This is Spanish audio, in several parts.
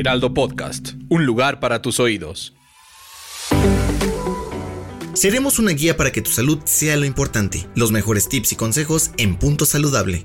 Heraldo Podcast, un lugar para tus oídos. Seremos una guía para que tu salud sea lo importante. Los mejores tips y consejos en Punto Saludable.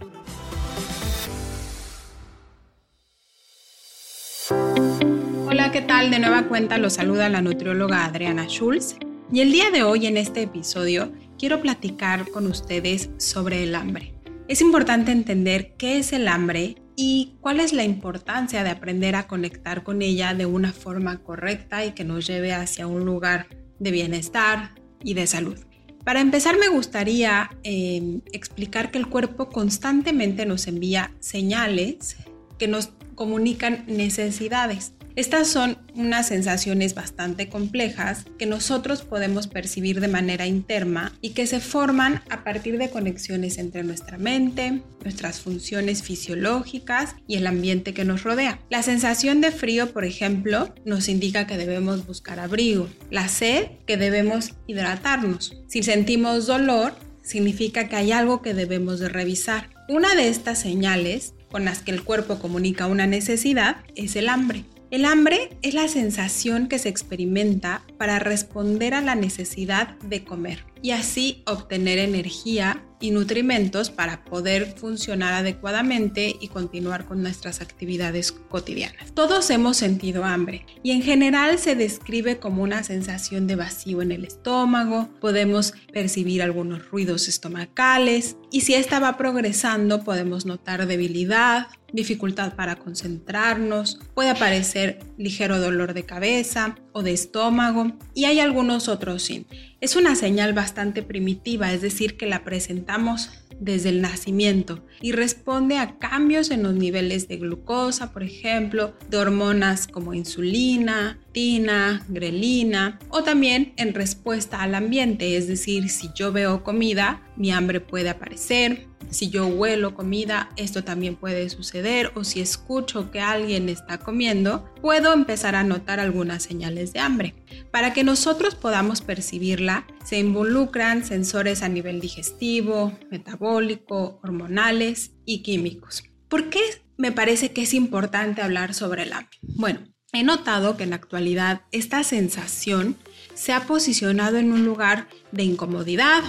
Hola, ¿qué tal? De nueva cuenta los saluda la nutrióloga Adriana Schulz. Y el día de hoy en este episodio quiero platicar con ustedes sobre el hambre. Es importante entender qué es el hambre y cuál es la importancia de aprender a conectar con ella de una forma correcta y que nos lleve hacia un lugar de bienestar y de salud. Para empezar me gustaría eh, explicar que el cuerpo constantemente nos envía señales que nos comunican necesidades. Estas son unas sensaciones bastante complejas que nosotros podemos percibir de manera interna y que se forman a partir de conexiones entre nuestra mente, nuestras funciones fisiológicas y el ambiente que nos rodea. La sensación de frío, por ejemplo, nos indica que debemos buscar abrigo. La sed, que debemos hidratarnos. Si sentimos dolor, significa que hay algo que debemos de revisar. Una de estas señales con las que el cuerpo comunica una necesidad es el hambre. El hambre es la sensación que se experimenta para responder a la necesidad de comer y así obtener energía y nutrimentos para poder funcionar adecuadamente y continuar con nuestras actividades cotidianas. Todos hemos sentido hambre y en general se describe como una sensación de vacío en el estómago, podemos percibir algunos ruidos estomacales y si esta va progresando podemos notar debilidad, dificultad para concentrarnos, puede aparecer ligero dolor de cabeza o de estómago y hay algunos otros sin. Es una señal bastante primitiva, es decir, que la presentamos desde el nacimiento y responde a cambios en los niveles de glucosa, por ejemplo, de hormonas como insulina, tina, grelina o también en respuesta al ambiente, es decir, si yo veo comida, mi hambre puede aparecer, si yo huelo comida, esto también puede suceder o si escucho que alguien está comiendo, puedo empezar a notar algunas señales de hambre. Para que nosotros podamos percibirla, se involucran sensores a nivel digestivo, metabólico, hormonales y químicos. ¿Por qué me parece que es importante hablar sobre el hambre? Bueno, he notado que en la actualidad esta sensación se ha posicionado en un lugar de incomodidad,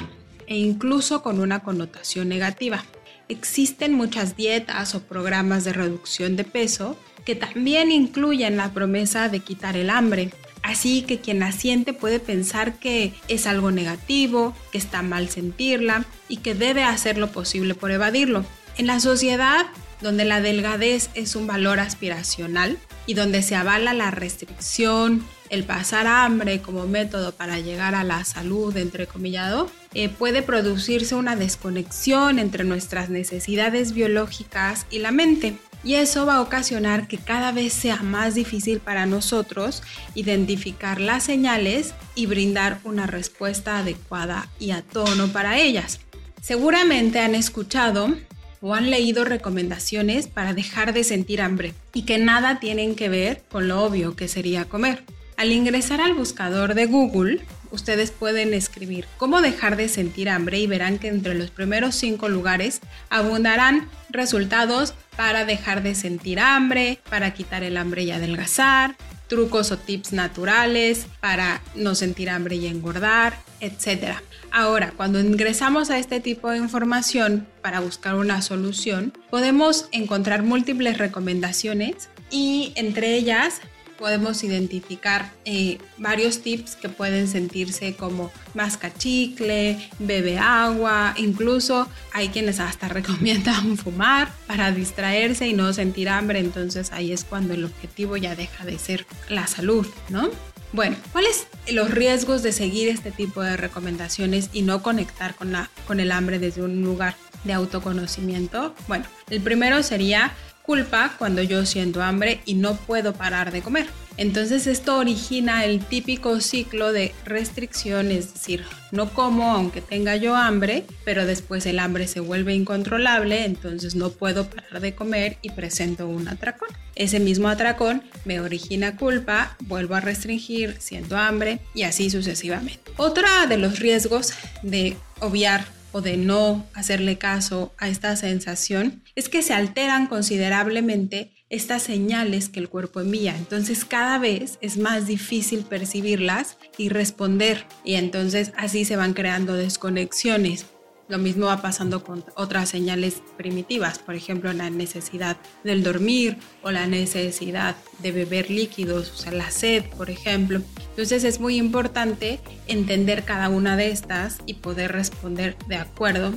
e incluso con una connotación negativa. Existen muchas dietas o programas de reducción de peso que también incluyen la promesa de quitar el hambre. Así que quien la siente puede pensar que es algo negativo, que está mal sentirla y que debe hacer lo posible por evadirlo. En la sociedad donde la delgadez es un valor aspiracional y donde se avala la restricción, el pasar hambre como método para llegar a la salud, entre comillado, eh, puede producirse una desconexión entre nuestras necesidades biológicas y la mente. Y eso va a ocasionar que cada vez sea más difícil para nosotros identificar las señales y brindar una respuesta adecuada y a tono para ellas. Seguramente han escuchado o han leído recomendaciones para dejar de sentir hambre y que nada tienen que ver con lo obvio que sería comer. Al ingresar al buscador de Google, ustedes pueden escribir cómo dejar de sentir hambre y verán que entre los primeros cinco lugares abundarán resultados para dejar de sentir hambre, para quitar el hambre y adelgazar, trucos o tips naturales para no sentir hambre y engordar, etc. Ahora, cuando ingresamos a este tipo de información para buscar una solución, podemos encontrar múltiples recomendaciones y entre ellas podemos identificar eh, varios tips que pueden sentirse como masca chicle, bebe agua, incluso hay quienes hasta recomiendan fumar para distraerse y no sentir hambre, entonces ahí es cuando el objetivo ya deja de ser la salud, ¿no? Bueno, ¿cuáles los riesgos de seguir este tipo de recomendaciones y no conectar con, la, con el hambre desde un lugar de autoconocimiento. Bueno, el primero sería culpa cuando yo siento hambre y no puedo parar de comer. Entonces esto origina el típico ciclo de restricción, es decir, no como aunque tenga yo hambre, pero después el hambre se vuelve incontrolable, entonces no puedo parar de comer y presento un atracón. Ese mismo atracón me origina culpa, vuelvo a restringir, siento hambre y así sucesivamente. Otro de los riesgos de obviar o de no hacerle caso a esta sensación es que se alteran considerablemente estas señales que el cuerpo envía. Entonces cada vez es más difícil percibirlas y responder. Y entonces así se van creando desconexiones. Lo mismo va pasando con otras señales primitivas, por ejemplo, la necesidad del dormir o la necesidad de beber líquidos, o sea, la sed, por ejemplo. Entonces es muy importante entender cada una de estas y poder responder de acuerdo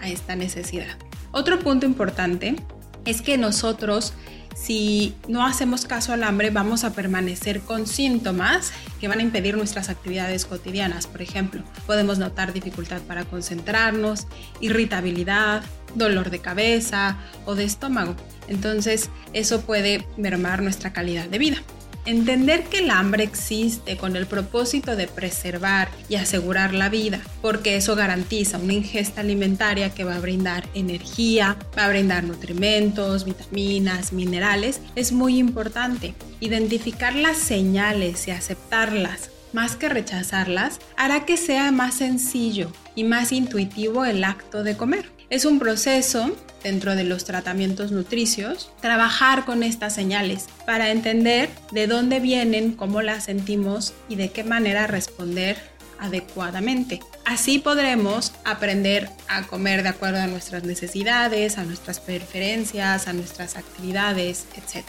a esta necesidad. Otro punto importante es que nosotros si no hacemos caso al hambre, vamos a permanecer con síntomas que van a impedir nuestras actividades cotidianas. Por ejemplo, podemos notar dificultad para concentrarnos, irritabilidad, dolor de cabeza o de estómago. Entonces, eso puede mermar nuestra calidad de vida. Entender que el hambre existe con el propósito de preservar y asegurar la vida, porque eso garantiza una ingesta alimentaria que va a brindar energía, va a brindar nutrimentos, vitaminas, minerales, es muy importante. Identificar las señales y aceptarlas más que rechazarlas, hará que sea más sencillo y más intuitivo el acto de comer. Es un proceso dentro de los tratamientos nutricios, trabajar con estas señales para entender de dónde vienen, cómo las sentimos y de qué manera responder adecuadamente. Así podremos aprender a comer de acuerdo a nuestras necesidades, a nuestras preferencias, a nuestras actividades, etc.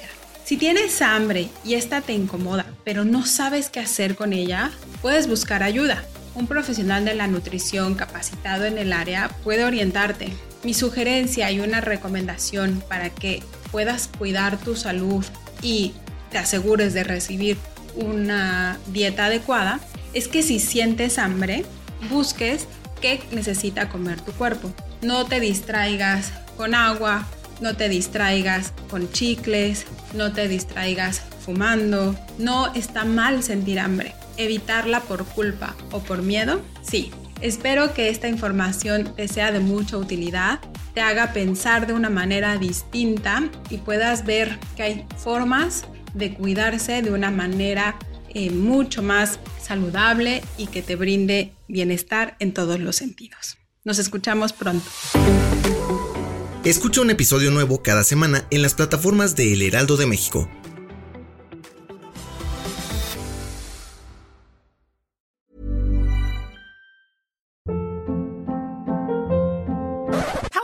Si tienes hambre y esta te incomoda, pero no sabes qué hacer con ella, puedes buscar ayuda. Un profesional de la nutrición capacitado en el área puede orientarte. Mi sugerencia y una recomendación para que puedas cuidar tu salud y te asegures de recibir una dieta adecuada es que si sientes hambre, busques qué necesita comer tu cuerpo. No te distraigas con agua, no te distraigas con chicles, no te distraigas fumando. No está mal sentir hambre evitarla por culpa o por miedo? Sí. Espero que esta información te sea de mucha utilidad, te haga pensar de una manera distinta y puedas ver que hay formas de cuidarse de una manera eh, mucho más saludable y que te brinde bienestar en todos los sentidos. Nos escuchamos pronto. Escucha un episodio nuevo cada semana en las plataformas de El Heraldo de México